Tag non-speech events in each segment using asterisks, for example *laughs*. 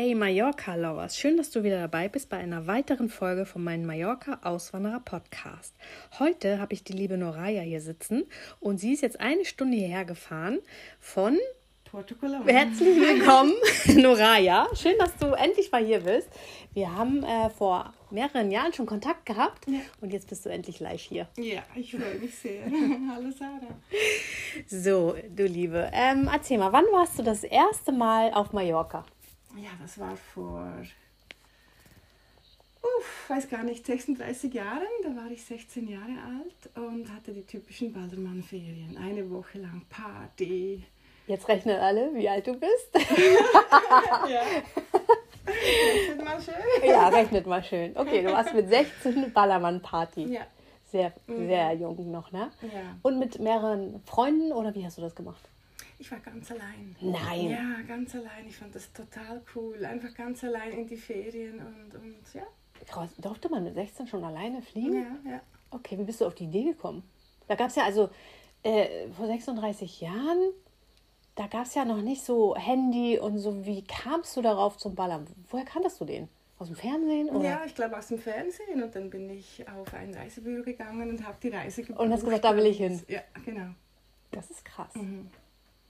Hey Mallorca-Lovers, schön, dass du wieder dabei bist bei einer weiteren Folge von meinem Mallorca-Auswanderer-Podcast. Heute habe ich die liebe Noraya hier sitzen und sie ist jetzt eine Stunde hierher gefahren von Portugal. Herzlich willkommen, *laughs* Noraya. Schön, dass du endlich mal hier bist. Wir haben äh, vor mehreren Jahren schon Kontakt gehabt Ja. und jetzt bist du endlich live hier. Ja, ich freue mich sehr. *laughs* Hallo Sarah. So, du Liebe, ähm, erzähl mal, wann warst du das erste Mal auf Mallorca? Ja, das war vor, uff, weiß gar nicht, 36 Jahren. Da war ich 16 Jahre alt und hatte die typischen Baldermann-Ferien. Eine Woche lang Party. Jetzt rechnen alle, wie alt du bist. *laughs* Ja. Wird mal schön. ja, rechnet mal schön. Okay, du warst mit 16 Ballermann-Party. Ja. Sehr, sehr jung noch, ne? Ja. Und mit mehreren Freunden oder wie hast du das gemacht? Ich war ganz allein. Nein. Ja, ganz allein. Ich fand das total cool. Einfach ganz allein in die Ferien und, und ja. Krass, Durfte man mit 16 schon alleine fliegen? Ja, ja. Okay, wie bist du auf die Idee gekommen? Da gab es ja also äh, vor 36 Jahren, da gab es ja noch nicht so Handy und so. Wie kamst du darauf zum Ballern? Woher kanntest du den? Aus dem Fernsehen? Oder? Ja, ich glaube aus dem Fernsehen und dann bin ich auf ein Reisebüro gegangen und habe die Reise gebucht. Und hast gesagt, da will ich hin. Ja, genau. Das ist krass. Mhm.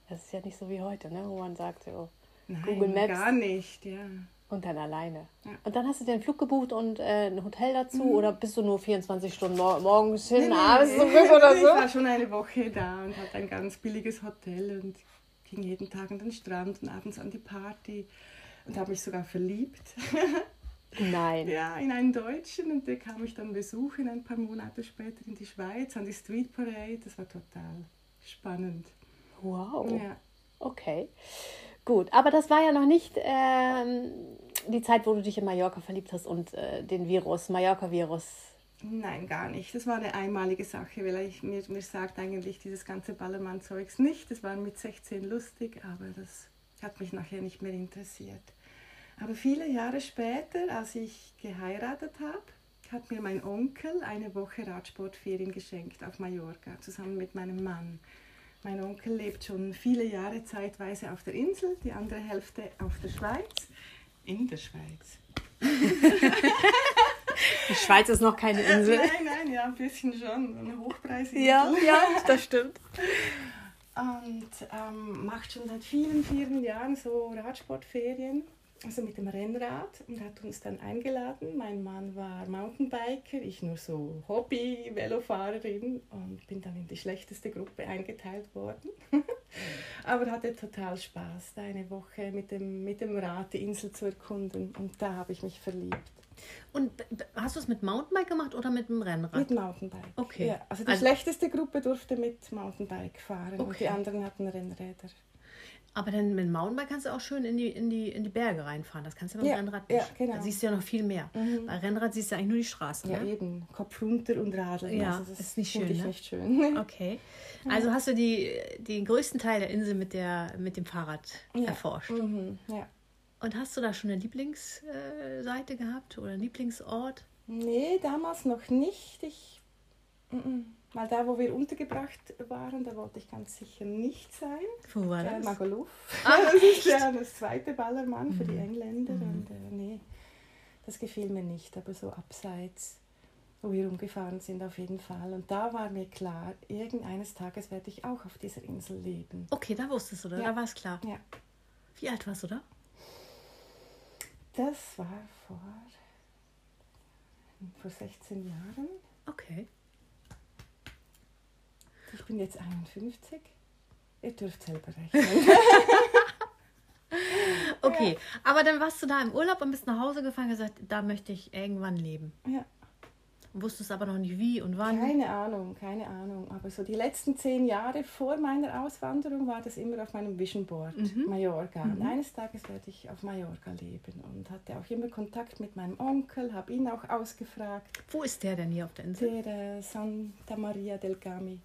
Das ist ja nicht so wie heute, ne? wo man sagt, so, Nein, Google Maps. gar nicht, ja. und dann alleine. Ja. Und dann hast du dir einen Flug gebucht und äh, ein Hotel dazu oder bist du nur 24 Stunden mor morgens hin, abends zurück oder Ich so? war schon eine Woche da und hatte ein ganz billiges Hotel und ging jeden Tag an den Strand und abends an die Party und habe mich sogar verliebt. *laughs* Nein. ja, in einen Deutschen und den kam ich dann besuchen ein paar Monate später in die Schweiz an die Street Parade. Das war total spannend. Wow. Ja. Okay. Gut, aber das war ja noch nicht ähm, die Zeit, wo du dich in Mallorca verliebt hast und äh, den Virus, Mallorca-Virus. Nein, gar nicht. Das war eine einmalige Sache, weil ich, mir, mir sagt eigentlich dieses ganze Ballermann-Zeugs nicht. Das war mit 16 lustig, aber das hat mich nachher nicht mehr interessiert. Aber viele Jahre später, als ich geheiratet habe, hat mir mein Onkel eine Woche Radsportferien geschenkt auf Mallorca, zusammen mit meinem Mann. Mein Onkel lebt schon viele Jahre zeitweise auf der Insel, die andere Hälfte auf der Schweiz. In der Schweiz. Die Schweiz ist noch keine Insel. Nein, nein, ja, ein bisschen schon. Eine Hochpreisinsel. ja, das stimmt. Und ähm, macht schon seit vielen, vielen Jahren so Radsportferien, also mit dem Rennrad und hat uns dann eingeladen. Mein Mann war Mountainbiker, ich nur so Hobby-Velofahrerin und bin dann in die schlechteste Gruppe eingeteilt worden. *laughs* Aber hatte total Spaß, da eine Woche mit dem, mit dem Rad die Insel zu erkunden und da habe ich mich verliebt. Und hast du es mit Mountainbike gemacht oder mit dem Rennrad? Mit Mountainbike. Okay. Ja, also die Also- schlechteste Gruppe durfte mit Mountainbike fahren und Okay. die anderen hatten Rennräder. Aber dann mit dem Mountainbike kannst du auch schön in die, in die, in die Berge reinfahren. Das kannst du mit dem Ja, Rennrad ja, nicht. genau. Da siehst du ja noch viel mehr. Bei Rennrad siehst du eigentlich nur die Straßen. Ja, ne? eben. Kopf runter und radeln. Ja, also das ist nicht schön, ne? nicht schön. *laughs* Okay. Also hast du die, den größten Teil der Insel mit, der, mit dem Fahrrad Ja. erforscht. Mhm, ja. Und hast du da schon eine Lieblingsseite gehabt oder einen Lieblingsort? Nee, damals noch nicht. Ich, mhm. Weil da, wo wir untergebracht waren, da wollte ich ganz sicher nicht sein. Wo war das? Magaluf. Ah, *laughs* das ist ja das zweite Ballermann für die Mhm. Engländer. Und äh, nee, das gefiel mir nicht. Aber so abseits, wo wir umgefahren sind, auf jeden Fall. Und da war mir klar, irgendeines Tages werde ich auch auf dieser Insel leben. Okay, da wusstest du, oder? Ja. Da war es klar. Ja. Wie alt warst du da? Das war vor, vor 16 Jahren. Okay. Ich bin jetzt 51. Ihr dürft selber rechnen. *laughs* Okay, aber dann warst du da im Urlaub und bist nach Hause gefahren und gesagt, da möchte ich irgendwann leben. ja. Wusstest aber noch nicht wie und wann? Keine Ahnung, keine Ahnung. Aber so die letzten zehn Jahre vor meiner Auswanderung war das immer auf meinem Vision Board, Mhm. Mallorca. Und eines Tages werde ich auf Mallorca leben und hatte auch immer Kontakt mit meinem Onkel, habe ihn auch ausgefragt. Wo ist der denn hier auf der Insel? Der äh, Santa Maria del Gami.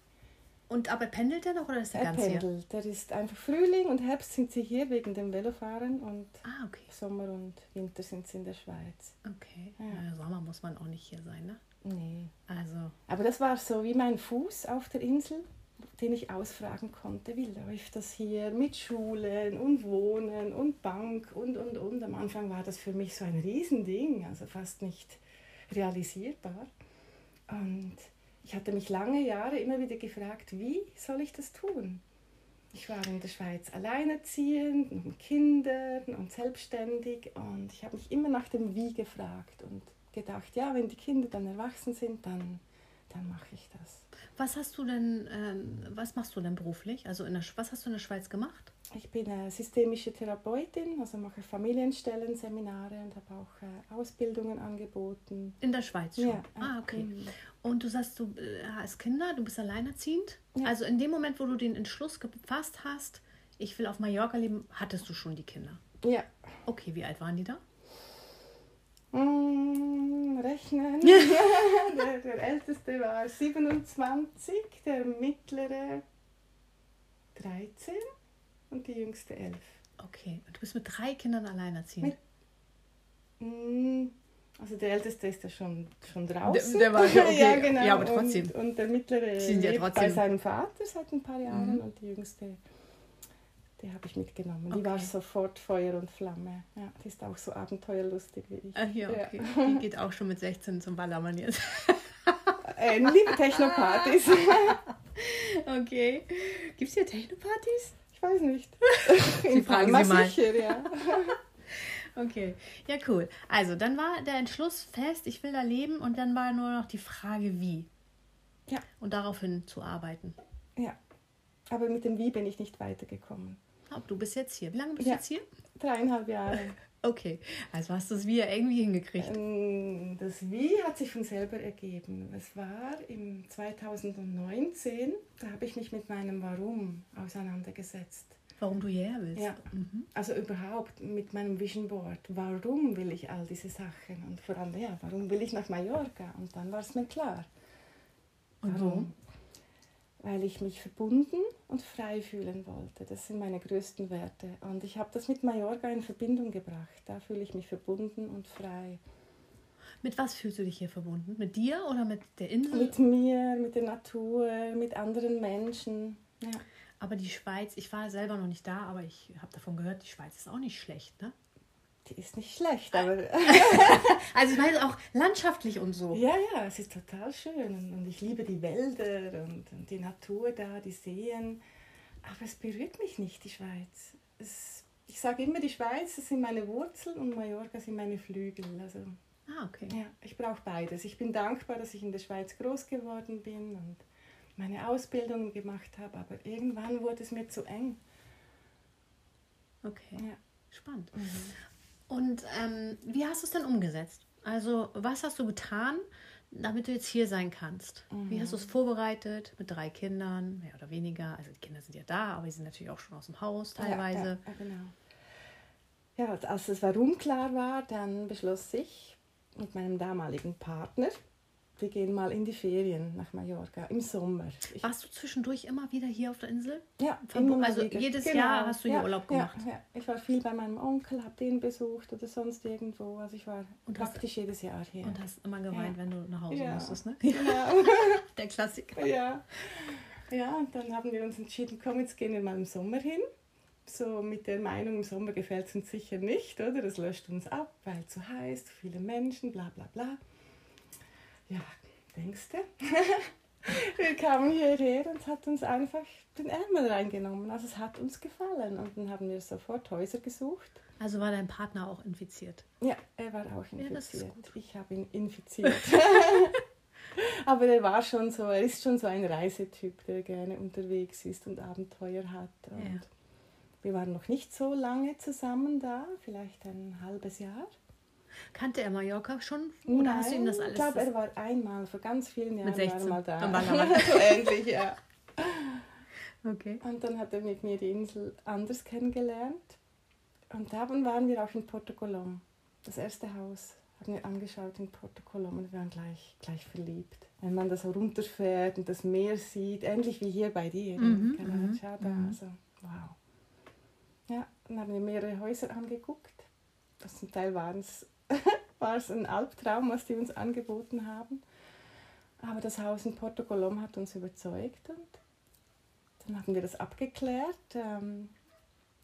Und aber pendelt der noch oder ist der Er ganz hier? pendelt. Der ist einfach Frühling und Herbst sind sie hier wegen dem Velofahren und Ah, okay. Sommer und Winter sind sie in der Schweiz. Okay. Ja, Sommer muss man auch nicht hier sein, ne? Nee. Also, Aber das war so wie mein Fuß auf der Insel, den ich ausfragen konnte, wie läuft das hier mit Schulen und Wohnen und Bank und, und, und. Am Anfang war das für mich so ein Riesending, also fast nicht realisierbar. Und ich hatte mich lange Jahre immer wieder gefragt, wie soll ich das tun? Ich war in der Schweiz alleinerziehend, mit Kindern und selbstständig und ich habe mich immer nach dem Wie gefragt und gedacht, ja, wenn die Kinder dann erwachsen sind, dann, dann mache ich das. Was hast du denn, ähm, was machst du denn beruflich? Also, in der, was hast du in der Schweiz gemacht? Ich bin äh, systemische Therapeutin, also mache Familienstellen, Seminare und habe auch äh, Ausbildungen angeboten. In der Schweiz schon. Ja, ah, okay. mhm. Und du sagst, du äh, hast Kinder, du bist alleinerziehend. Ja. Also in dem Moment, wo du den Entschluss gefasst hast, ich will auf Mallorca leben, hattest du schon die Kinder. Ja, Okay, wie alt waren die da? Mm, rechnen. *laughs* der, der älteste war 27, der mittlere 13 und die jüngste 11. Okay, und du bist mit drei Kindern alleinerziehend. Mm, Also der älteste ist ja schon, schon draußen. Der- der war *laughs* ja okay. ja, genau. Ja, aber trotzdem. Und, und der mittlere Die sind ja lebt bei trotzdem- seinem Vater seit ein paar Jahren Mhm. und die jüngste, die habe ich mitgenommen. Okay. Die war sofort Feuer und Flamme. Ja, die ist auch so abenteuerlustig wie ich. Ah, ja, Ja. okay. Die geht auch schon mit 16 zum Ballermann jetzt. *laughs* Äh, liebe Technopartys. *laughs* Okay. Gibt es hier Technopartys? Ich weiß nicht. *laughs* Sie fragen Palma Sie mal. sicher, ja. Okay. Ja, cool. Also, dann war der Entschluss fest, ich will da leben und dann war nur noch die Frage, wie. Ja. Und daraufhin zu arbeiten. ja. Aber mit dem Wie bin ich nicht weitergekommen. Du bist jetzt hier. Wie lange bist Ja. du jetzt hier? Dreieinhalb Jahre. *laughs* Okay. Also hast du es wie irgendwie hingekriegt. Ähm, Das Wie hat sich von selber ergeben. Es war im 2019, da habe ich mich mit meinem Warum auseinandergesetzt. Warum du hierher willst. Ja. Mhm. Also überhaupt mit meinem Vision Board. Warum will ich all diese Sachen? Und vor allem, ja, warum will ich nach Mallorca? Und dann war es mir klar. Und warum? Weil ich mich verbunden und frei fühlen wollte. Das sind meine größten Werte. Und ich habe das mit Mallorca in Verbindung gebracht. Da fühle ich mich verbunden und frei. Mit was fühlst du dich hier verbunden? Mit dir oder mit der Insel? Mit mir, mit der Natur, mit anderen Menschen. Ja. aber die Schweiz, ich war selber noch nicht da, aber ich habe davon gehört, die Schweiz ist auch nicht schlecht, ne? Die ist nicht schlecht, aber *laughs* Also ich meine auch landschaftlich und so. ja, ja, es ist total schön. Und, ich liebe die Wälder und, und die Natur da, die Seen. Aber es berührt mich nicht, die Schweiz. Es, ich sage immer, die Schweiz das sind meine Wurzeln und Mallorca sind meine Flügel. Also Ah, okay. ja, ich brauche beides. Ich bin dankbar, dass ich in der Schweiz groß geworden bin und meine Ausbildung gemacht habe. Aber irgendwann wurde es mir zu eng. Okay. Ja. Spannend. Und ähm, wie hast du es denn umgesetzt? Also, was hast du getan, damit du jetzt hier sein kannst? Wie hast du es vorbereitet mit drei Kindern, mehr oder weniger? Also, die Kinder sind ja da, aber die sind natürlich auch schon aus dem Haus teilweise. Ja, ja, genau. Ja, als das Warum klar war, dann beschloss ich mit meinem damaligen Partner, wir gehen mal in die Ferien nach Mallorca im Sommer. Ich, Warst du zwischendurch immer wieder hier auf der Insel? ja, Verbo- also wieder. jedes Jahr hast du hier ja, Urlaub ja, gemacht? Ja, ich war viel bei meinem Onkel, habe den besucht oder sonst irgendwo. Also ich war Und hast- praktisch jedes Jahr hier. Und hast immer geweint, Ja. wenn du nach Hause Ja. musstest, ne? Genau. *laughs* Der Klassiker. ja. ja, und dann haben wir uns entschieden, komm, jetzt gehen wir mal im Sommer hin. So mit der Meinung, im Sommer gefällt es uns sicher nicht, oder? Das löscht uns ab, weil zu heiß, zu viele Menschen, bla bla bla. Ja, denkst du? *laughs* wir kamen hierher und es hat uns einfach den Ärmel reingenommen. Also es hat uns gefallen. Und dann haben wir sofort Häuser gesucht. Also war dein Partner auch infiziert? Ja, er war auch Ja, infiziert. ich habe ihn infiziert. *laughs* Aber er war schon so, er ist schon so ein Reisetyp, der gerne unterwegs ist und Abenteuer hat. Und Ja. wir waren noch nicht so lange zusammen da, vielleicht ein halbes Jahr. Kannte er Mallorca schon? Oder Nein, hast du ihm das alles? Ich glaube, das- er war einmal, vor ganz vielen Jahren Mit 16. war er mal da. Dann war er *laughs* mal so ähnlich, ja. okay. Und dann hat er mit mir die Insel anders kennengelernt. Und dann waren wir auch in Porto Colom. Das erste Haus haben wir angeschaut in Porto Colom und wir waren gleich, gleich verliebt. Wenn man da so runterfährt und das Meer sieht, ähnlich wie hier bei dir. Mhm, in mhm, Calachada. mhm. Also, wow. Ja, dann haben wir mehrere Häuser angeguckt. Das zum Teil waren es *laughs* war es ein Albtraum, was die uns angeboten haben. Aber das Haus in Porto Colom hat uns überzeugt und dann haben wir das abgeklärt, ähm,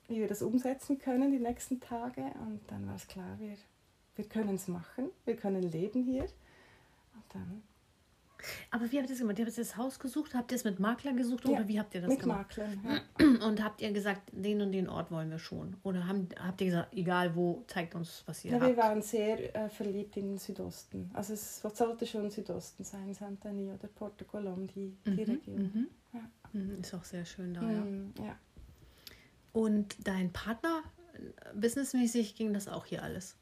wie wir das umsetzen können die nächsten Tage. Und dann war es klar, wir, wir können es machen, wir können leben hier. Und dann Aber wie habt ihr das gemacht? Ihr habt das Haus gesucht? Habt ihr es mit Makler gesucht Ja, oder wie habt ihr das mit gemacht? Maklern. Ja. *clears throat* Und habt ihr gesagt, den und den Ort wollen wir schon? Oder haben, habt ihr gesagt, egal wo, zeigt uns, was ihr Ja, wir habt? waren sehr äh, verliebt in den Südosten. Also es sollte schon Südosten sein, Santani oder Porto Colom, die, die Mhm, Region. mhm. Ja. Mhm, Ist auch sehr schön da, ja. Mhm. Und dein Partner, äh, businessmäßig ging das auch hier alles?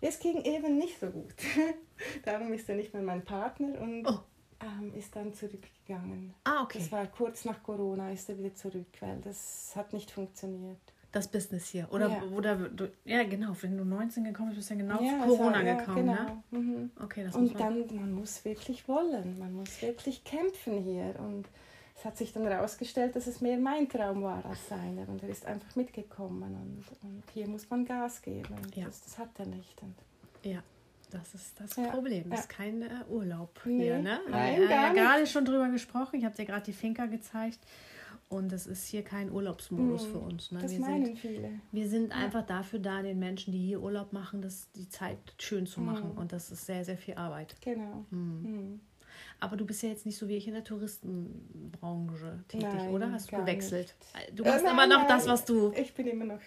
Es ging eben nicht so gut. *laughs* Darum ist er nicht mehr mein Partner und Oh. ähm, ist dann zurückgegangen. Ah, okay. Das war kurz nach Corona, ist er wieder zurück, weil das hat nicht funktioniert. Das Business hier. Oder, Ja. oder du, ja, genau, wenn du 19 gekommen bist, bist du genau Ja, Corona war- ja, gekommen, genau. ne? Mhm. Okay, das muss Und man. dann, man muss wirklich wollen, man muss wirklich kämpfen hier. Und es hat sich dann herausgestellt, dass es mehr mein Traum war als seiner. Und er ist einfach mitgekommen. Und, und hier muss man Gas geben. Ja. das, das hat er nicht. Und Ja, das ist das Ja, Problem. Das ja. ist kein äh, Urlaub Nee, hier, ne? nein, Wir haben ja gerade schon drüber gesprochen. Ich habe dir gerade die Finca gezeigt. Und das ist hier kein Urlaubsmodus Mhm. für uns. Ne? das Wir, meinen sind, viele. wir sind einfach dafür da, den Menschen, die hier Urlaub machen, das, die Zeit schön zu machen. Mhm. Und das ist sehr, sehr viel Arbeit. Genau. Mhm. Mhm. Aber du bist ja jetzt nicht so wie ich in der Touristenbranche tätig, Nein, oder? Hast du gewechselt? Du Äh, machst nein, immer noch nein. das, was du. Ich bin immer noch,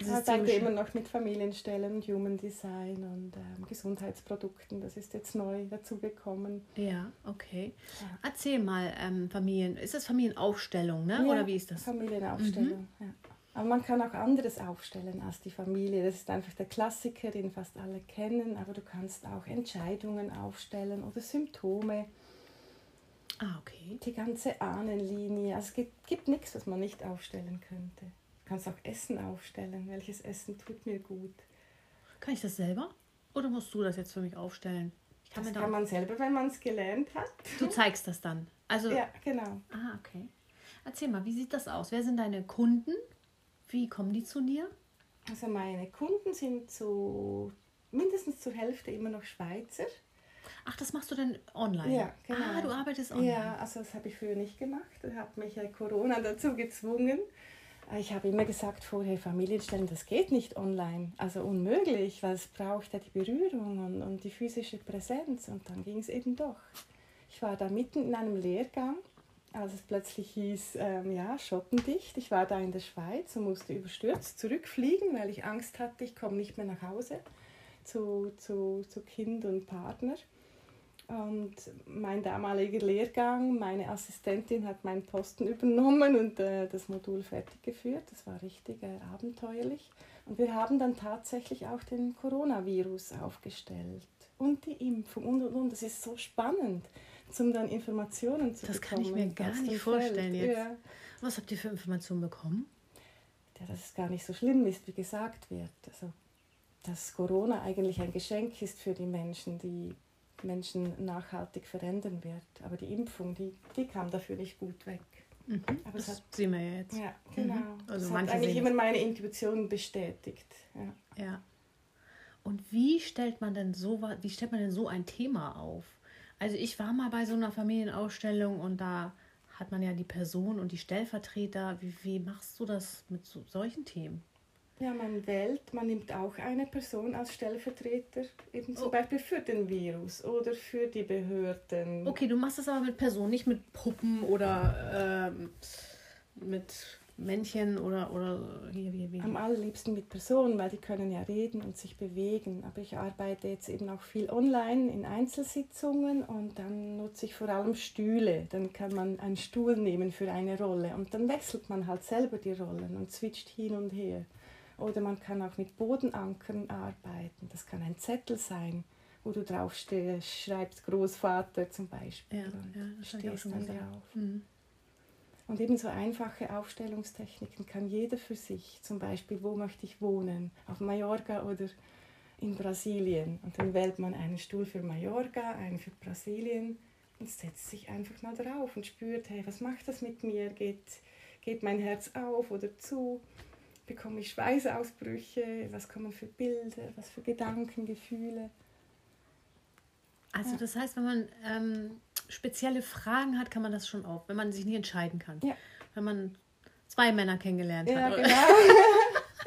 dieses arbeite immer noch mit Familienstellen und Human Design und ähm, Gesundheitsprodukten. Das ist jetzt neu dazugekommen. Ja, okay. Ja. Erzähl mal, ähm, Familien. Ist das Familienaufstellung, ne? Ja, Oder wie ist das? Familienaufstellung. Ja. Aber man kann auch anderes aufstellen als die Familie. Das ist einfach der Klassiker, den fast alle kennen. Aber du kannst auch Entscheidungen aufstellen oder Symptome, Ah, okay. die ganze Ahnenlinie. Also es gibt, gibt nichts, was man nicht aufstellen könnte. Du kannst auch Essen aufstellen. Welches Essen tut mir gut? Kann ich das selber? Oder musst du das jetzt für mich aufstellen? Ich kann Das kann man selber, wenn man es gelernt hat. du zeigst das dann. Also, Ja, genau. ah, okay. Erzähl mal, wie sieht das aus? Wer sind deine Kunden? Wie kommen die zu dir? Also meine Kunden sind zu mindestens zur Hälfte immer noch Schweizer. Ach, das machst du denn online? Ja, genau. Ah, du arbeitest online. Ja, also das habe ich früher nicht gemacht. Da hat mich ja Corona dazu gezwungen. Äh, Ich habe immer gesagt vorher, Familienstellen, das geht nicht online. Also unmöglich, weil es braucht ja die Berührung und, und die physische Präsenz. Und dann ging es eben doch. Ich war da mitten in einem Lehrgang, als es plötzlich hieß, ähm, ja, schottendicht. Ich war da in der Schweiz und musste überstürzt zurückfliegen, weil ich Angst hatte, ich komme nicht mehr nach Hause zu, zu, zu Kind und Partner. Und mein damaliger Lehrgang, meine Assistentin hat meinen Posten übernommen und äh, das Modul fertig geführt. Das war richtig äh, abenteuerlich. Und wir haben dann tatsächlich auch den Coronavirus aufgestellt und die Impfung und und und. Das ist so spannend, um dann Informationen zu Das kann bekommen. ich mir gar nicht vorstellen Feld. jetzt. Ja. Was habt ihr für Informationen bekommen? ja, dass es gar nicht so schlimm ist, wie gesagt wird. Also, dass Corona eigentlich ein Geschenk ist für die Menschen, die Menschen nachhaltig verändern wird. Aber die Impfung, die, die kam dafür nicht gut weg. Mhm. Aber das hat, sehen wir ja jetzt. ja, genau. Also das hat eigentlich immer meine Intuition bestätigt. Ja. Ja. Und wie stellt man denn so wie stellt man denn so ein Thema auf? Also ich war mal bei so einer Familienausstellung und da hat man ja die Person und die Stellvertreter. Wie, wie machst du das mit so, solchen Themen? ja, man wählt, man nimmt auch eine Person als Stellvertreter, eben zum Oh. Beispiel für den Virus oder für die Behörden. Okay, du machst das aber mit Personen, nicht mit Puppen oder ähm, mit Männchen oder, oder hier, hier, wie. Am allerliebsten mit Personen, weil die können ja reden und sich bewegen. Aber ich arbeite jetzt eben auch viel online in Einzelsitzungen und dann nutze ich vor allem Stühle. Dann kann man einen Stuhl nehmen für eine Rolle und dann wechselt man halt selber die Rollen und switcht hin und her. Oder man kann auch mit Bodenankern arbeiten. Das kann ein Zettel sein, wo du drauf stehst, schreibst Großvater zum Beispiel Ja, und ja, stehst dann drauf. Mhm. Und ebenso einfache Aufstellungstechniken kann jeder für sich, zum Beispiel, wo möchte ich wohnen, auf Mallorca oder in Brasilien. Und dann wählt man einen Stuhl für Mallorca, einen für Brasilien und setzt sich einfach mal drauf und spürt, hey, was macht das mit mir? Geht, geht mein Herz auf oder zu? Bekomme ich Schweißausbrüche? Was kommen für Bilder? Was für Gedanken, Gefühle? Also Ja. das heißt, wenn man ähm, spezielle Fragen hat, kann man das schon auch, wenn man sich nicht entscheiden kann. Ja. Wenn man zwei Männer kennengelernt Ja, hat. genau.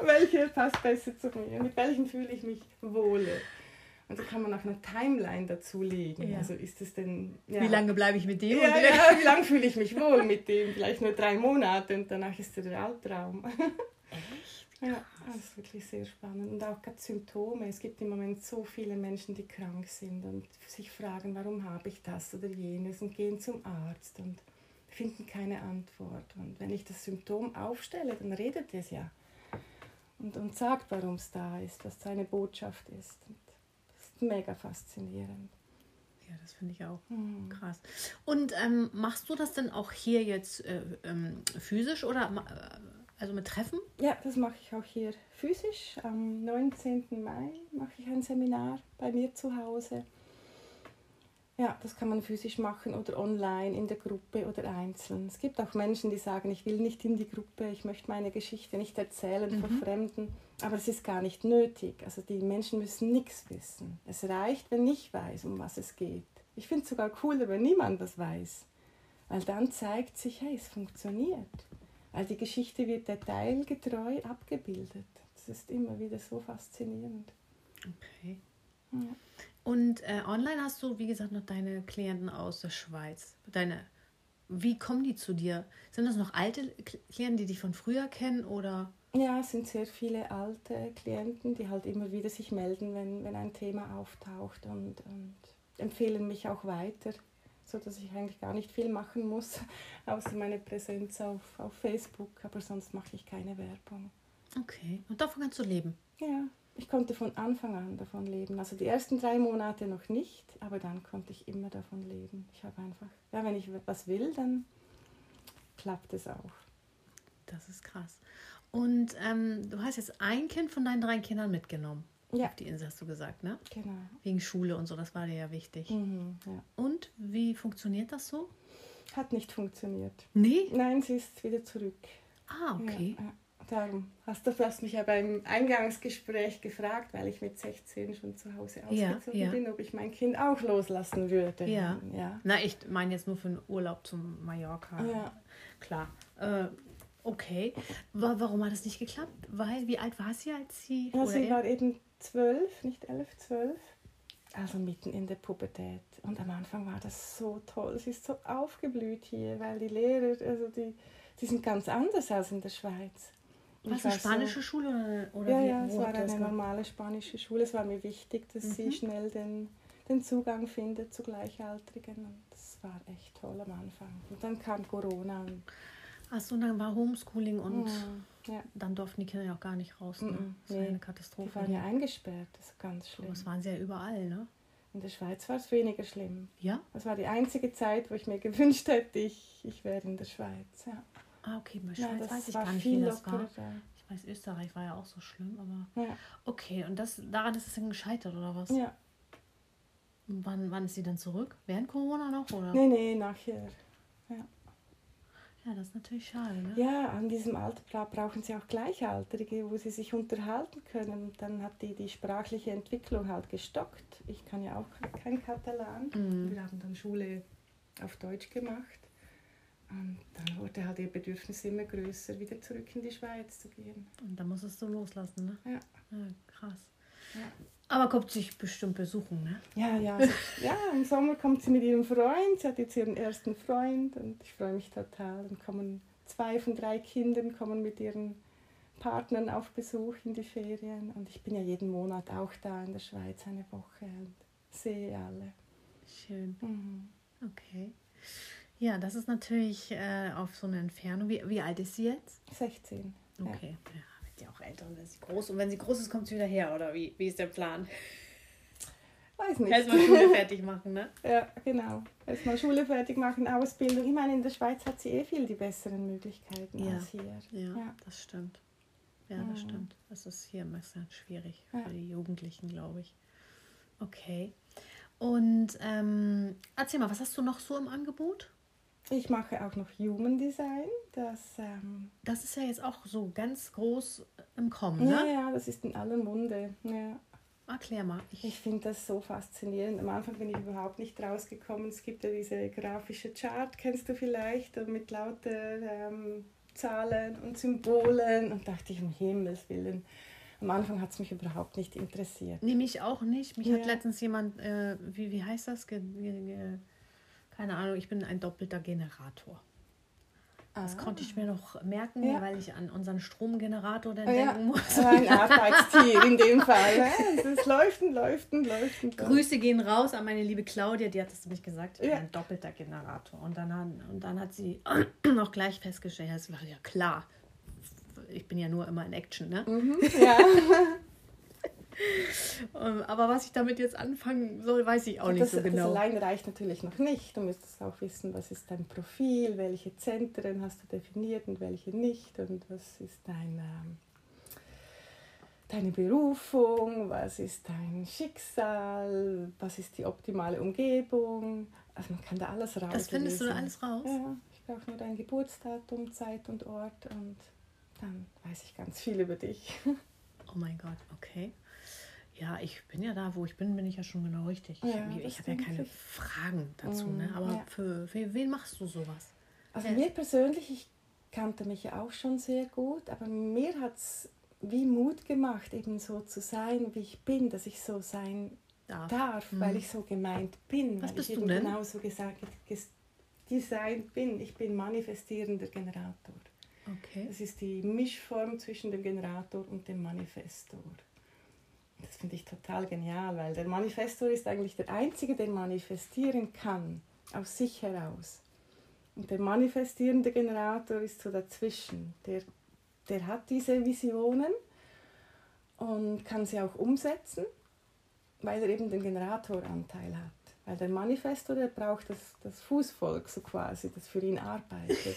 *laughs* Welche passt besser zu mir? Mit welchen fühle ich mich wohler? Und da kann man auch eine Timeline dazulegen. Ja. Also ist es denn. Ja. Wie lange bleibe ich mit dem? Ja, ja, wie lange fühle ich mich wohl mit dem? Vielleicht nur drei Monate und danach ist er der Albtraum. *laughs* Ja, das ist wirklich sehr spannend. Und auch gerade Symptome. Es gibt im Moment so viele Menschen, die krank sind und sich fragen, warum habe ich das oder jenes und gehen zum Arzt und finden keine Antwort. Und wenn ich das Symptom aufstelle, dann redet es ja und, und sagt, warum es da ist, was seine Botschaft ist. Und das ist mega faszinierend. Ja, das finde ich auch Mhm. krass. Und ähm, machst du das denn auch hier jetzt äh, ähm, physisch oder äh, also mit Treffen? Ja, das mache ich auch hier physisch. Am 19. Mai mache ich ein Seminar bei mir zu Hause. Ja, das kann man physisch machen oder online in der Gruppe oder einzeln. Es gibt auch Menschen, die sagen, ich will nicht in die Gruppe, ich möchte meine Geschichte nicht erzählen vor Fremden. Aber es ist gar nicht nötig. Also die Menschen müssen nichts wissen. Es reicht, wenn ich weiß, um was es geht. Ich finde es sogar cooler, wenn niemand das weiß. Weil dann zeigt sich, hey, es funktioniert. Weil die Geschichte wird detailgetreu abgebildet. Das ist immer wieder so faszinierend. Okay. Ja. Und äh, online hast du, wie gesagt, noch deine Klienten aus der Schweiz. Deine, wie kommen die zu dir? Sind das noch alte Klienten, die dich von früher kennen oder? Ja, es sind sehr viele alte Klienten, die halt immer wieder sich melden, wenn, wenn ein Thema auftaucht und, und empfehlen mich auch weiter, sodass ich eigentlich gar nicht viel machen muss, *laughs* außer meine Präsenz auf, auf Facebook. Aber sonst mache ich keine Werbung. Okay. Und davon kannst du leben. Ja, ich konnte von Anfang an davon leben. Also die ersten drei Monate noch nicht, aber dann konnte ich immer davon leben. Ich habe einfach, ja, wenn ich was will, dann klappt es auch. Das ist krass. Und ähm, du hast jetzt ein Kind von deinen drei Kindern mitgenommen. Ja. Auf die Insel hast du gesagt, ne? Genau. Wegen Schule und so, das war dir ja wichtig. Mhm, ja. Und wie funktioniert das so? Hat nicht funktioniert. Nee? Nein, sie ist wieder zurück. Ah, okay. Ja. Darum hast du hast mich ja beim Eingangsgespräch gefragt, weil ich mit 16 schon zu Hause ausgezogen ja. bin, ob ich mein Kind auch loslassen würde. Ja. ja. Na, ich meine jetzt nur für einen Urlaub zum Mallorca. Ja. Klar. Äh, okay. Wa- Warum hat es nicht geklappt? Weil, wie alt war sie, als sie. Ja, sie war eben zwölf, nicht elf, zwölf. Also mitten in der Pubertät. Und am Anfang war das so toll. Sie ist so aufgeblüht hier, weil die Lehrer, also die, die sind ganz anders als in der Schweiz. Es eine war so- spanische Schule? Oder, Ja, wie, ja, es war eine normale spanische Schule. Es war mir wichtig, dass Mhm. sie schnell den, den Zugang findet zu Gleichaltrigen. Und das war echt toll am Anfang. Und dann kam Corona. Achso, und dann war Homeschooling und Mm, ja, dann durften die Kinder ja auch gar nicht raus. Ne? Das war nee. eine die Katastrophe. waren ja eingesperrt. Das ist ganz So, schlimm. das waren sie ja überall, ne? In der Schweiz war es weniger schlimm. Ja? Das war die einzige Zeit, wo ich mir gewünscht hätte, ich, ich wäre in der Schweiz. Ja, Ah, okay, bei ja Schweiz das weiß ich war gar nicht, viel wie das war. Ich weiß, Österreich war ja auch so schlimm, aber. Ja, Okay, und das daran ist es dann gescheitert, oder was? ja. Und Wann, wann ist sie dann zurück? Während Corona noch? Oder? Nee, nee, nachher. Ja, das ist natürlich schade, ne? Ja, an diesem Alter bra- brauchen sie auch Gleichaltrige, wo sie sich unterhalten können. Und dann hat die, die sprachliche Entwicklung halt gestockt. Ich kann ja auch kein Katalan. Mhm. Wir haben dann Schule auf Deutsch gemacht. Und dann wurde halt ihr Bedürfnis immer größer, wieder zurück in die Schweiz zu gehen. Und dann musstest du loslassen, ne? Ja. Ja, krass. Ja. Aber kommt sich bestimmt besuchen, ne? Ja, ja, *laughs* ja, im Sommer kommt sie mit ihrem Freund. Sie hat jetzt ihren ersten Freund und ich freue mich total. Dann kommen zwei von drei Kindern kommen mit ihren Partnern auf Besuch in die Ferien und ich bin ja jeden Monat auch da in der Schweiz eine Woche und sehe alle. Schön. Mhm. Okay. Ja, das ist natürlich äh, auf so eine Entfernung. Wie, wie alt ist sie jetzt? 16. Ja. Okay. Ja, die auch älter und dann ist sie groß. Und wenn sie groß ist, kommt sie wieder her, oder wie, wie ist der Plan? Weiß nicht. Erstmal Schule fertig machen, ne? *laughs* Ja, genau. Erstmal Schule fertig machen, Ausbildung. Ich meine, in der Schweiz hat sie eh viel die besseren Möglichkeiten Ja. als hier. Ja, Ja. das stimmt. Ja, das stimmt. Das ist hier ein bisschen schwierig Ja. für die Jugendlichen, glaube ich. Okay. Und ähm, erzähl mal, was hast du noch so im Angebot? Ich mache auch noch Human Design. Das, ähm, Das ist ja jetzt auch so ganz groß im Kommen, ja, ne? ja, das ist in aller Munde. Ja. Erklär mal. Ich, Ich finde das so faszinierend. Am Anfang bin ich überhaupt nicht rausgekommen. Es gibt ja diese grafische Chart, kennst du vielleicht, mit lauter ähm, Zahlen und Symbolen. Und dachte ich, um Himmels Willen. Am Anfang hat es mich überhaupt nicht interessiert. nee, mich auch nicht. Mich hat Ja. letztens jemand, äh, wie, wie heißt das? Ge, ge, ge, keine Ahnung, ich bin ein doppelter Generator. Das Ah. konnte ich mir noch merken, Ja. weil ich an unseren Stromgenerator dann ja. denken muss. Ein *laughs* Arbeitstier in dem Fall. Es läuft. Und läuft. Grüße gehen raus an meine liebe Claudia, die hat es nämlich gesagt, ich bin Ja. ein doppelter Generator. Und dann, hat, und dann hat sie *clears throat* auch gleich festgestellt, das ja klar, ich bin ja nur immer in Action, ne? Mhm, ja. *laughs* Ähm, Aber was ich damit jetzt anfangen soll, weiß ich auch nicht das, so das genau. allein reicht natürlich noch nicht. Du müsstest auch wissen, was ist dein Profil, welche Zentren hast du definiert und welche nicht und was ist dein, deine Berufung, was ist dein Schicksal, was ist die optimale Umgebung. Also man kann da alles raus. Das findest du da alles raus? Ja, ich brauche nur dein Geburtsdatum, Zeit und Ort und dann weiß ich ganz viel über dich. Oh mein Gott, okay. Ja, ich bin ja da, wo ich bin, bin ich ja schon genau richtig. Ja, ich ich habe ja keine ich. Fragen dazu, Mm, ne? Aber ja. für, für wen machst du sowas? Also Ja. mir persönlich, ich kannte mich ja auch schon sehr gut, aber mir hat es wie Mut gemacht, eben so zu sein, wie ich bin, dass ich so sein Darf. darf, Mhm. weil ich so gemeint bin, Was weil bist ich du eben denn? genauso gesagt ges- designt bin. Ich bin manifestierender Generator. Okay. Das ist die Mischform zwischen dem Generator und dem Manifestor. Das finde ich total genial, weil der Manifestor ist eigentlich der Einzige, der manifestieren kann, aus sich heraus. Und der manifestierende Generator ist so dazwischen. Der, der hat diese Visionen und kann sie auch umsetzen, weil er eben den Generatoranteil hat. Weil der Manifestor, der braucht das, das Fußvolk so quasi, das für ihn arbeitet.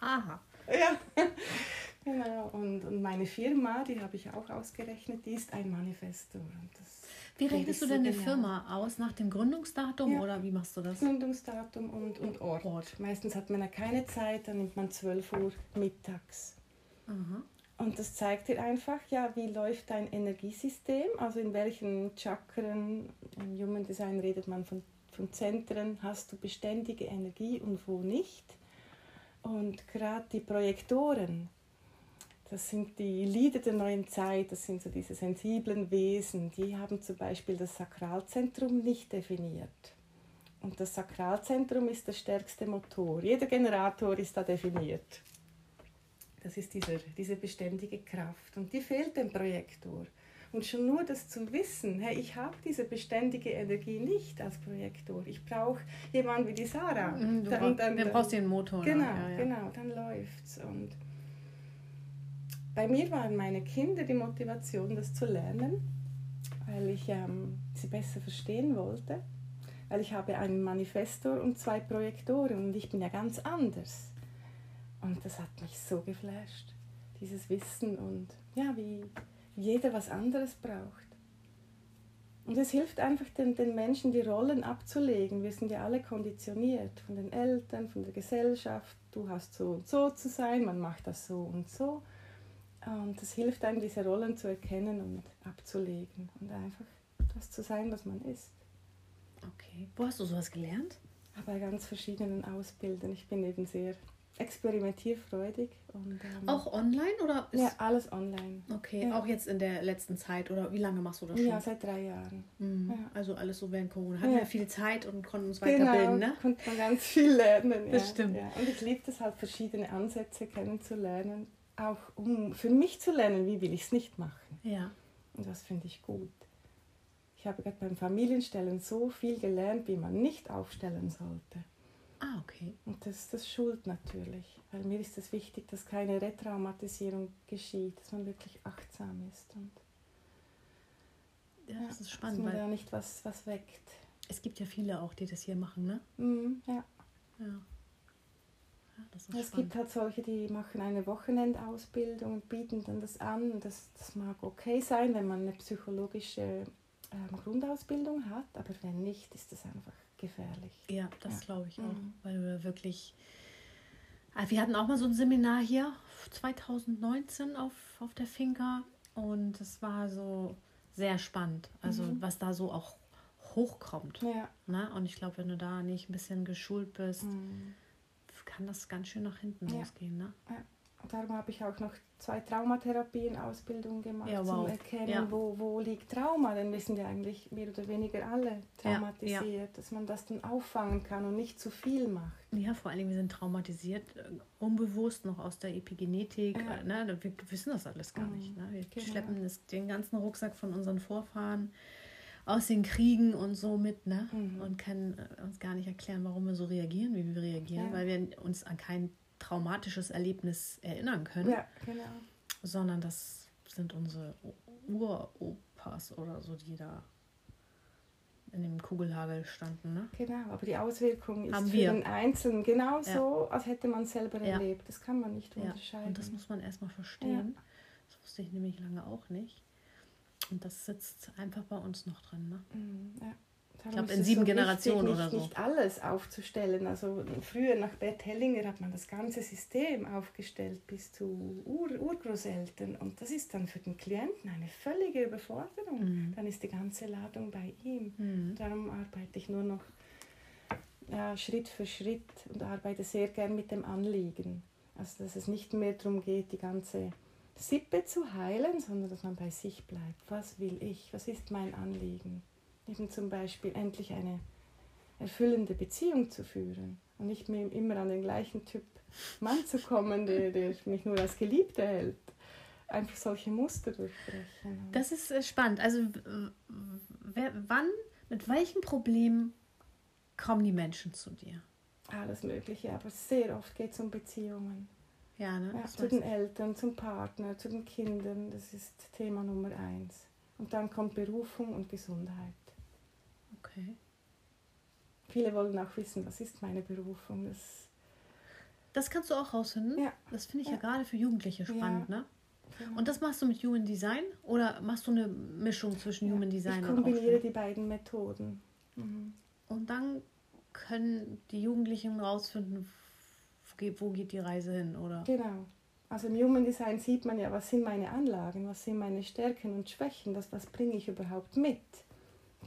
Aha. *laughs* Ja, genau. Und, und meine Firma, die habe ich auch ausgerechnet, die ist ein das Wie rechnest du so denn eine genial. Firma aus? Nach dem Gründungsdatum Ja. oder wie machst du das? Gründungsdatum und, und Ort. Ort. Meistens hat man ja keine Zeit, dann nimmt man 12 Uhr mittags. Aha. Und das zeigt dir einfach, ja, wie läuft dein Energiesystem, also in welchen Chakren, im Human Design redet man von, von Zentren, hast du beständige Energie und wo nicht. Und gerade die Projektoren, das sind die Lieder der neuen Zeit, das sind so diese sensiblen Wesen, die haben zum Beispiel das Sakralzentrum nicht definiert. Und das Sakralzentrum ist der stärkste Motor. Jeder Generator ist da definiert. Das ist dieser, diese beständige Kraft und die fehlt dem Projektor. Und schon nur das zu wissen, hey, ich habe diese beständige Energie nicht als Projektor. Ich brauche jemanden wie die Sarah. Mhm, Du, Dann- dann- dann brauchst du den Motor. Genau, ja, ja. genau, dann läuft's. Und bei mir waren meine Kinder die Motivation, das zu lernen, weil ich ähm, sie besser verstehen wollte. Weil ich habe einen Manifestor und zwei Projektoren und ich bin ja ganz anders. Und das hat mich so geflasht, dieses Wissen und ja, wie jeder was anderes braucht. Und es hilft einfach den, den Menschen, die Rollen abzulegen. Wir sind ja alle konditioniert von den Eltern, von der Gesellschaft. Du hast so und so zu sein, man macht das so und so. Und es hilft einem, diese Rollen zu erkennen und abzulegen und einfach das zu sein, was man ist. Okay. Wo hast du sowas gelernt? Bei ganz verschiedenen Ausbildern. Ich bin eben sehr experimentierfreudig und ähm, Auch online oder ja, alles online. Okay, Ja. auch jetzt in der letzten Zeit oder wie lange machst du das schon? Ja, seit drei Jahren. Mhm. ja. Also alles so während Corona. Hatten Ja. wir viel Zeit und konnten uns weiterbilden, ne? konnte man ganz viel lernen. Ja. Das stimmt. Ja. Und ich liebe es halt, verschiedene Ansätze kennenzulernen, auch um für mich zu lernen, wie will ich es nicht machen. Ja. Und das finde ich gut. Ich habe gerade beim Familienstellen so viel gelernt, wie man nicht aufstellen sollte. Ah, okay. Und das, das schult natürlich, weil mir ist es wichtig, dass keine Retraumatisierung geschieht, dass man wirklich achtsam ist und Ja, das ist dass spannend, man da weil nicht was, was weckt. es gibt ja viele auch, die das hier machen, ne? Mhm, ja. Ja. Ja, Es gibt halt solche, die machen eine Wochenendausbildung und bieten dann das an. Und Das, das mag okay sein, wenn man eine psychologische ähm, Grundausbildung hat, aber wenn nicht, ist das einfach gefährlich. Ja, das Ja. glaube ich auch, Mhm. weil wir wirklich. Ah, Wir hatten auch mal so ein Seminar hier 2019 auf, auf der Finca und es war so sehr spannend, also Mhm. was da so auch hochkommt. Ja. Ne? Und ich glaube, wenn du da nicht ein bisschen geschult bist, Mhm. Kann das ganz schön nach hinten Ja. losgehen. Ne? Und darum habe ich auch noch zwei Traumatherapien-Ausbildungen gemacht, Ja, zum wow. Erkennen, Ja. wo, wo liegt Trauma. Denn wir sind ja eigentlich mehr oder weniger alle traumatisiert, dass man das dann auffangen kann und nicht zu viel macht. Ja, vor allem, wir sind traumatisiert, äh, unbewusst noch aus der Epigenetik. Ja. Äh, ne? Wir wissen das alles gar Mhm, nicht. Ne? Wir genau. schleppen das, den ganzen Rucksack von unseren Vorfahren aus den Kriegen und so mit ne? Mhm. und können äh, uns gar nicht erklären, warum wir so reagieren, wie wir reagieren, Ja. weil wir uns an kein traumatisches Erlebnis erinnern können, Ja, genau. sondern das sind unsere Uropas oder so, die da in dem Kugelhagel standen. Ne? Genau, aber die Auswirkung ist Haben für wir. den Einzelnen genauso, als hätte man es selber Ja. erlebt. Das kann man nicht Ja, unterscheiden. und das muss man erstmal verstehen. Das wusste ich nämlich lange auch nicht. Und das sitzt einfach bei uns noch drin. Ne? Mhm, ja. Darum glaub, ist in sieben wichtig, Generationen nicht, oder so. Nicht alles aufzustellen. Also früher nach Bert Hellinger hat man das ganze System aufgestellt bis zu Ur Urgroßeltern. Und das ist dann für den Klienten eine völlige Überforderung. Mhm. Dann ist die ganze Ladung bei ihm. Mhm. Darum arbeite ich nur noch ja, Schritt für Schritt und arbeite sehr gern mit dem Anliegen. Also dass es nicht mehr darum geht, die ganze Sippe zu heilen, sondern dass man bei sich bleibt. Was will ich? Was ist mein Anliegen? Eben zum Beispiel endlich eine erfüllende Beziehung zu führen und nicht mehr immer an den gleichen Typ Mann zu kommen, der, der mich nur als Geliebte hält. Einfach solche Muster durchbrechen. Das ist äh, spannend. Also, wer, wann, mit welchem Problem kommen die Menschen zu dir? Alles Mögliche, aber sehr oft geht es um Beziehungen. Ja, ne? Ja, zu den ich. Eltern, zum Partner, zu den Kindern, das ist Thema Nummer eins. Und dann kommt Berufung und Gesundheit. Okay. Viele wollen auch wissen, was ist meine Berufung. Das, Das kannst du auch rausfinden. Ja. Das finde ich ja. Ja. gerade für Jugendliche spannend. Ne? genau. Und das machst du mit Human Design oder machst du eine Mischung zwischen Human Design ich und kombiniere Aufstellung? die beiden Methoden. Mhm. Und dann können die Jugendlichen rausfinden, wo geht, die Reise hin, oder? Genau. Also im Human Design sieht man ja, was sind meine Anlagen, was sind meine Stärken und Schwächen, das, was bringe ich überhaupt mit.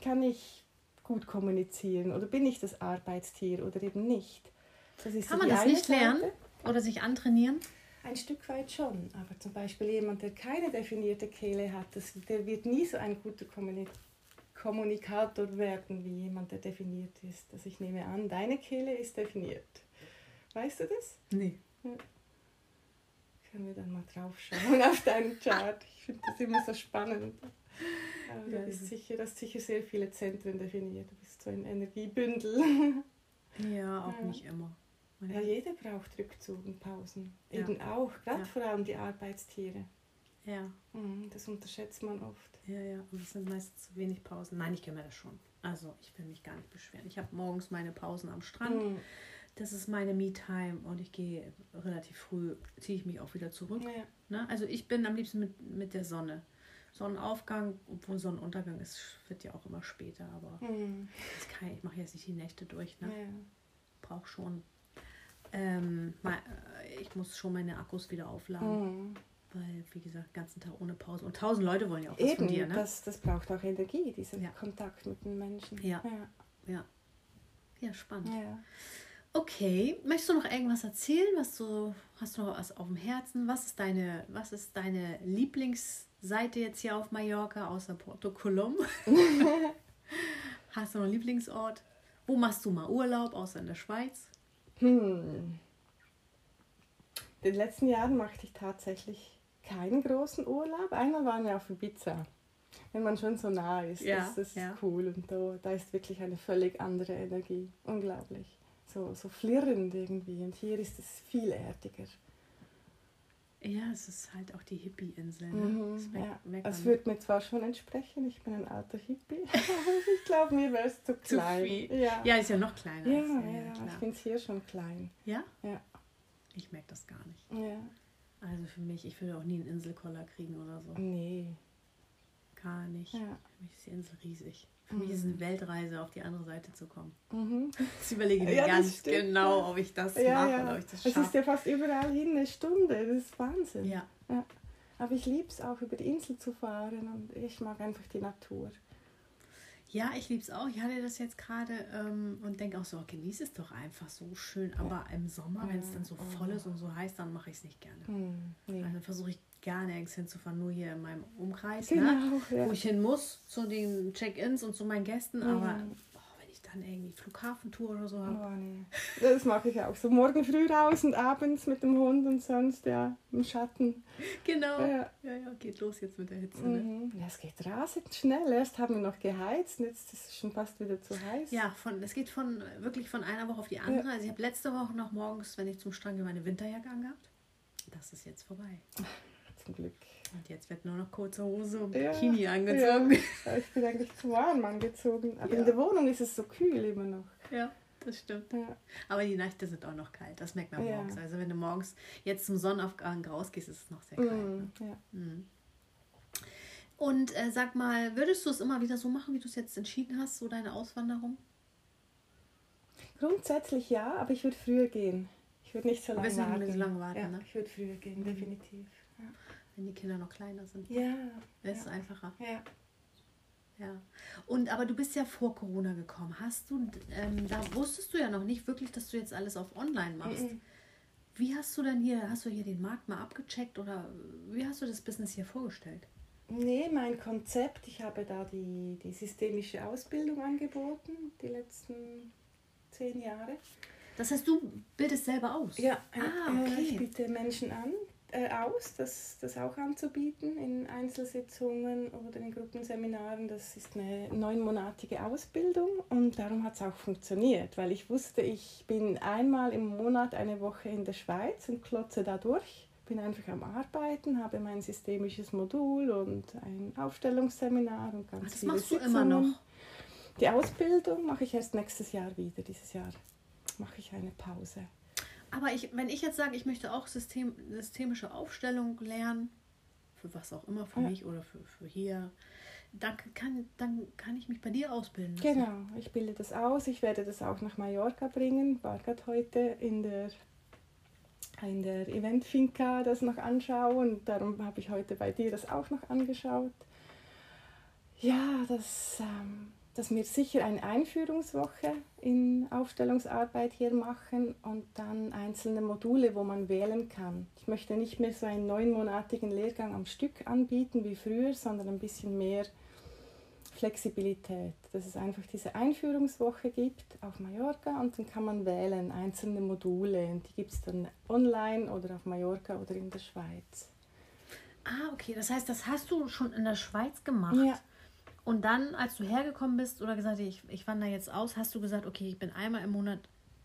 Kann ich gut kommunizieren oder bin ich das Arbeitstier oder eben nicht? Kann man das nicht lernen Seite. oder sich antrainieren? Ein Stück weit schon, aber zum Beispiel jemand, der keine definierte Kehle hat, das, der wird nie so ein guter Kommuni Kommunikator werden wie jemand, der definiert ist. Also ich nehme an, deine Kehle ist definiert. Weißt du das? Nee. Können wir dann mal drauf schauen *laughs* auf deinen Chart. Ich finde das immer so spannend. Aber du Ja, bist sicher, du hast sicher sehr viele Zentren definiert. Du bist so ein Energiebündel. *laughs* Ja, auch Ja. nicht immer. Ja, jeder braucht Rückzug und Pausen. Ja. Eben auch, gerade Ja. vor allem die Arbeitstiere. Ja, Mhm, Das unterschätzt man oft. ja, ja. Und es sind meistens zu wenig Pausen. Nein, ich kenne mir das schon. Also, ich will mich gar nicht beschweren. Ich habe morgens meine Pausen am Strand. Mhm. Das ist meine Me-Time und ich gehe relativ früh, ziehe ich mich auch wieder zurück. Ja. Ne? Also, ich bin am liebsten mit, mit der Sonne. Sonnenaufgang, obwohl Sonnenuntergang ist, wird ja auch immer später, aber Mhm. kann, ich mache jetzt nicht die Nächte durch. Ne? Ja. Brauche schon. Ähm, mal, äh, ich muss schon meine Akkus wieder aufladen, Mhm. weil, wie gesagt, den ganzen Tag ohne Pause. Und tausend Leute wollen ja auch was Eben, von dir, ne? das, das braucht auch Energie, dieser Ja. Kontakt mit den Menschen. Ja. Ja. Ja. Ja, spannend. ja. Okay, möchtest du noch irgendwas erzählen? Was du, hast du noch was auf dem Herzen? Was ist deine, was ist deine Lieblingsseite jetzt hier auf Mallorca außer Porto Colom? *laughs* hast du noch einen Lieblingsort? Wo machst du mal Urlaub außer in der Schweiz? Hm. In den letzten Jahren machte ich tatsächlich keinen großen Urlaub. Einmal waren wir auf Ibiza. Wenn man schon so nah ist, Ja, das, das ist ja. cool. Und da, da ist wirklich eine völlig andere Energie. Unglaublich. So, so flirrend irgendwie. Und hier ist es viel erdiger. Ja, es ist halt auch die Hippie-Insel. Ne? Mhm, Das ja. man. würde mir zwar schon entsprechen, ich bin ein alter Hippie, *laughs* aber ich glaube, mir wäre es zu Zu klein. viel. Ja, Ja, ist ja noch kleiner. ja, als ja, hier, ich finde es hier schon klein. Ja? Ja. Ich merke das gar nicht. Ja. Also für mich, ich würde auch nie einen Inselkoller kriegen oder so. Nee. Gar nicht. Ja. Für mich ist die Insel riesig. Für mich ist Mhm. eine Weltreise, auf die andere Seite zu kommen. Mhm. *laughs* Jetzt überlege ich mir Ja, das ganz stimmt, genau, ja. ob ich das Ja, mache oder ob ich das Es ist schaffe. ja fast überall hin eine Stunde, das ist Wahnsinn. Ja. Aber ich liebe es auch, über die Insel zu fahren und ich mag einfach die Natur. ja, ich liebe es auch. Ich hatte das jetzt gerade ähm, und denke auch so, genieße es doch einfach so schön. Aber im Sommer, wenn es dann so voll ist und so heiß, dann mache ich es nicht gerne. Hm, nee. Also versuche ich gar nirgends hinzufahren, nur hier in meinem Umkreis. Genau, Ne? ja. Wo ich hin muss, zu den Check-ins und zu meinen Gästen. Aber oh, wenn ich dann irgendwie Flughafentour oder so habe. Oh, nee. Das mache ich auch so. Morgen früh raus und abends mit dem Hund und sonst ja im Schatten. *laughs* Genau. Ja. Ja, ja, geht los jetzt mit der Hitze. Ne? Mhm. Ja, es geht rasend schnell. Erst haben wir noch geheizt und jetzt ist es schon fast wieder zu heiß. Ja, von, es geht von wirklich von einer Woche auf die andere. Also ich habe letzte Woche noch morgens, wenn ich zum Strand gehe, meine Winterjacke angehabt. Das ist jetzt vorbei. Zum Glück. Und jetzt wird nur noch kurze Hose und Ja, Bikini angezogen. Ja, *laughs* ich bin eigentlich zu warm angezogen. Aber Ja. in der Wohnung ist es so kühl immer noch. Ja, das stimmt. Ja. Aber die Nächte sind auch noch kalt. Das merkt man Ja. morgens. Also wenn du morgens jetzt zum Sonnenaufgang rausgehst, ist es noch sehr kalt. ne? Mm, ja. Mhm. Und äh, sag mal, würdest du es immer wieder so machen, wie du es jetzt entschieden hast, so deine Auswanderung? Grundsätzlich ja, aber ich würde früher gehen. Ich würde nicht so lange wirst nicht warten. so lange warten, ja, ne? Ich würde früher gehen, definitiv. Wenn die Kinder noch kleiner sind. Ja. Das ist ja. einfacher. Ja. Ja. Und aber du bist ja vor Corona gekommen. Hast du, ähm, da wusstest du ja noch nicht wirklich, dass du jetzt alles auf online machst. Mhm. Wie hast du denn hier, hast du hier den Markt mal abgecheckt oder wie hast du das Business hier vorgestellt? Nee, mein Konzept, ich habe da die, die systemische Ausbildung angeboten, die letzten zehn Jahre. Das heißt, du bildest selber aus? Ja, Ah, äh, okay. ich biete Menschen an, äh, aus, das, das auch anzubieten in Einzelsitzungen oder in Gruppenseminaren. Das ist eine neunmonatige Ausbildung und darum hat es auch funktioniert, weil ich wusste, ich bin einmal im Monat eine Woche in der Schweiz und klotze da durch. Bin einfach am Arbeiten, habe mein systemisches Modul und ein Aufstellungsseminar und ganz Ah, das viele machst du Sitzungen. immer noch. Die Ausbildung mache ich erst nächstes Jahr wieder. Dieses Jahr mache ich eine Pause. Aber ich, wenn ich jetzt sage, ich möchte auch System, systemische Aufstellung lernen, für was auch immer, für Ja. mich oder für, für hier, dann kann, dann kann ich mich bei dir ausbilden lassen. Genau, ich bilde das aus. Ich werde das auch nach Mallorca bringen. Gerade heute in der, in der Event-Finca das noch anschauen. Und darum habe ich heute bei dir das auch noch angeschaut. Ja, das, ähm, dass wir sicher eine Einführungswoche in Aufstellungsarbeit hier machen und dann einzelne Module, wo man wählen kann. Ich möchte nicht mehr so einen neunmonatigen Lehrgang am Stück anbieten wie früher, sondern ein bisschen mehr Flexibilität, dass es einfach diese Einführungswoche gibt auf Mallorca und dann kann man wählen einzelne Module und die gibt es dann online oder auf Mallorca oder in der Schweiz. Ah, okay. Das heißt, das hast du schon in der Schweiz gemacht. Ja. Und dann, als du hergekommen bist oder gesagt hast, ich, ich wandere jetzt aus, hast du gesagt, okay, ich bin einmal im Monat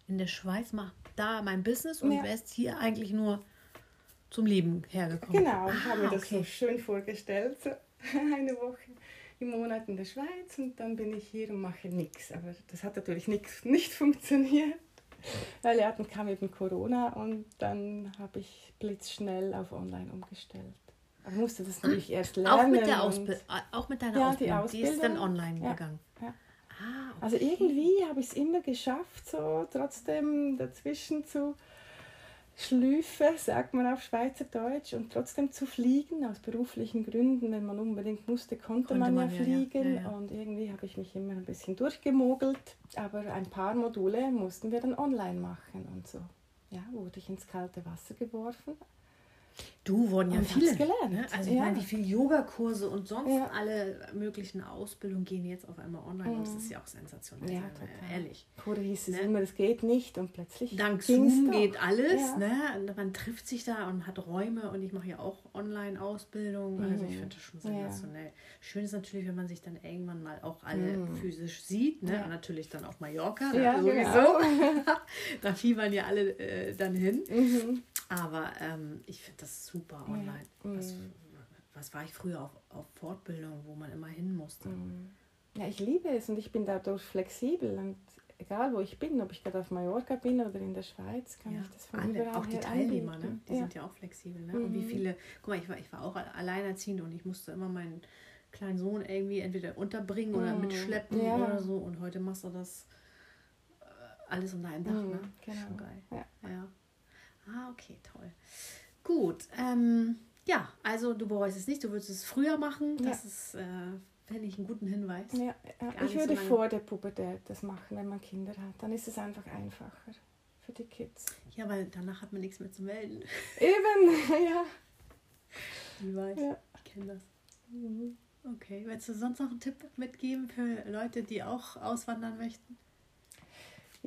in der Schweiz, mache da mein Business und Ja. wärst hier eigentlich nur zum Leben hergekommen. Genau, ich habe mir Ah, das so okay. schön vorgestellt, so *laughs* eine Woche im Monat in der Schweiz und dann bin ich hier und mache nichts. Aber das hat natürlich nix, nicht funktioniert, weil ja, dann kam eben Corona und dann habe ich blitzschnell auf Online umgestellt. Aber musste das *clears throat* natürlich erst lernen. Auch mit der Ausbildung, auch mit deiner Ja, die Ausbildung. Die, ist dann Ausbildung. online Ja, gegangen. ja. Ah, okay. Also irgendwie habe ich es immer geschafft, so trotzdem dazwischen zu schlüfe, sagt man auf Schweizerdeutsch, und trotzdem zu fliegen, aus beruflichen Gründen. Wenn man unbedingt musste, konnte, Konnte man, man, ja. fliegen. Ja, ja. Und irgendwie habe ich mich immer ein bisschen durchgemogelt. Aber ein paar Module mussten wir dann online machen und so. Ja, wurde ich ins kalte Wasser geworfen. Du wurden ja Und viele. gelernt, Ne? Also ja. ich meine, wie viele Yogakurse und sonst Ja. alle möglichen Ausbildungen gehen jetzt auf einmal online. Das ist ja auch sensationell, Mhm. Ja, total. ehrlich. Vorher hieß es Ne? immer, es geht nicht und plötzlich Dank Zoom doch. geht alles, Ja. ne? Man trifft sich da und hat Räume und ich mache ja auch Online-Ausbildung. Also ich finde das schon Mhm. Sensationell. Schön ist natürlich, wenn man sich dann irgendwann mal auch alle physisch sieht, ne? Mhm. Und natürlich dann auf Mallorca, Ja, ne? genau. sowieso. *laughs* da fiebern ja alle äh, dann hin. Mhm. Aber ähm, ich finde das super online. Was, Mhm. was war ich früher auf, auf Fortbildung, wo man immer hin musste? Mhm. Ja, ich liebe es und ich bin dadurch flexibel und egal wo ich bin, ob ich gerade auf Mallorca bin oder in der Schweiz, kann Ja, ich das von alle, überall auch die Teilnehmer, ne? die ja. sind ja auch flexibel. Ne? Und wie Mhm. viele, guck mal, ich war, ich war auch alleinerziehend und ich musste immer meinen kleinen Sohn irgendwie entweder unterbringen oder Mhm. mitschleppen Ja. oder so. Und heute machst du das äh, alles unter einem Dach. Mhm, Ne? genau. Schon geil. Ja. Ah, okay, toll. Gut. Ähm, ja, also du bereust es nicht, du würdest es früher machen. Das ist, äh, fände ich einen guten Hinweis. Ja, ja. Ich so würde lange. vor der Pubertät das machen, wenn man Kinder hat. Dann ist es einfach einfacher für die Kids. Ja, weil danach hat man nichts mehr zu melden. Eben, *laughs* ja. Ich weiß, Ja. ich kenne das. Okay, willst du sonst noch einen Tipp mitgeben für Leute, die auch auswandern möchten?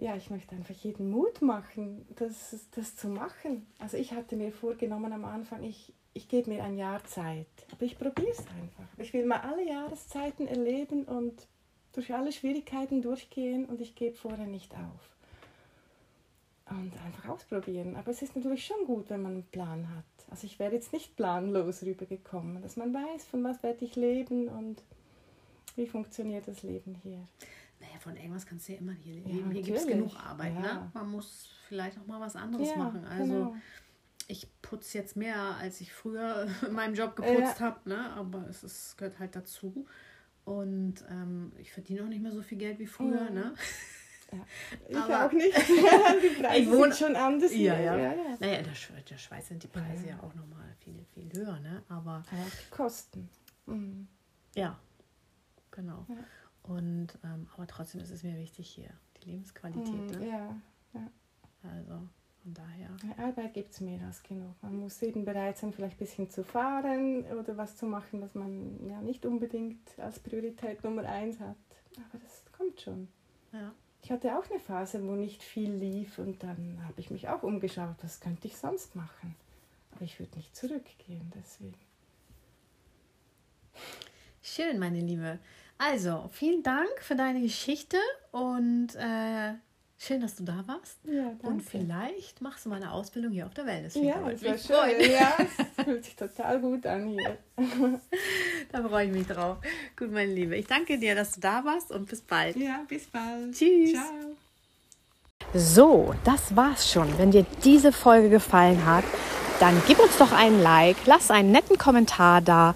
Ja, ich möchte einfach jeden Mut machen, das, das zu machen. Also ich hatte mir vorgenommen am Anfang, ich, ich gebe mir ein Jahr Zeit. Aber ich probiere es einfach. Ich will mal alle Jahreszeiten erleben und durch alle Schwierigkeiten durchgehen und ich gebe vorher nicht auf. Und einfach ausprobieren. Aber es ist natürlich schon gut, wenn man einen Plan hat. Also ich wäre jetzt nicht planlos rübergekommen, dass man weiß, von was werde ich leben und wie funktioniert das Leben hier. Von irgendwas kannst du ja immer hier Ja, leben. hier gibt es genug Arbeit. Ja. Ne? Man muss vielleicht auch mal was anderes Ja, machen. Also genau. ich putze jetzt mehr, als ich früher *laughs* in meinem Job geputzt Ja. habe. Ne? Aber es ist, gehört halt dazu. Und ähm, ich verdiene auch nicht mehr so viel Geld wie früher. Mhm. Ne? Ja. *laughs* Ich Aber- auch nicht. *laughs* die Preise Ich wohne- schon anders. Ja, hier. ja. ja, ja. Naja, in der, Sch der Schweiz sind die Preise Ja. ja auch nochmal viel, viel höher. Ne? Aber Aber die Kosten. Mhm. Ja, genau. Ja. Und ähm, aber trotzdem ist es mir wichtig hier, die Lebensqualität. Mhm, Ne? Ja. Also von daher. Ja, Arbeit gibt es mehr als genug. Man muss eben bereit sein, vielleicht ein bisschen zu fahren oder was zu machen, was man ja nicht unbedingt als Priorität Nummer eins hat. Aber das kommt schon. Ja. Ich hatte auch eine Phase, wo nicht viel lief und dann habe ich mich auch umgeschaut, was könnte ich sonst machen. Aber ich würde nicht zurückgehen, deswegen. Schön, meine Liebe. Also, vielen Dank für deine Geschichte und äh, schön, dass du da warst. Ja, Und vielleicht machst du mal eine Ausbildung hier auf der Welt. Das Ja, das wäre schön. Ja, es fühlt sich total gut an hier. Da freue ich mich drauf. Gut, meine Liebe. Ich danke dir, dass du da warst und bis bald. Ja, bis bald. Tschüss. Ciao. So, das war's schon. Wenn dir diese Folge gefallen hat, dann gib uns doch einen Like, lass einen netten Kommentar da,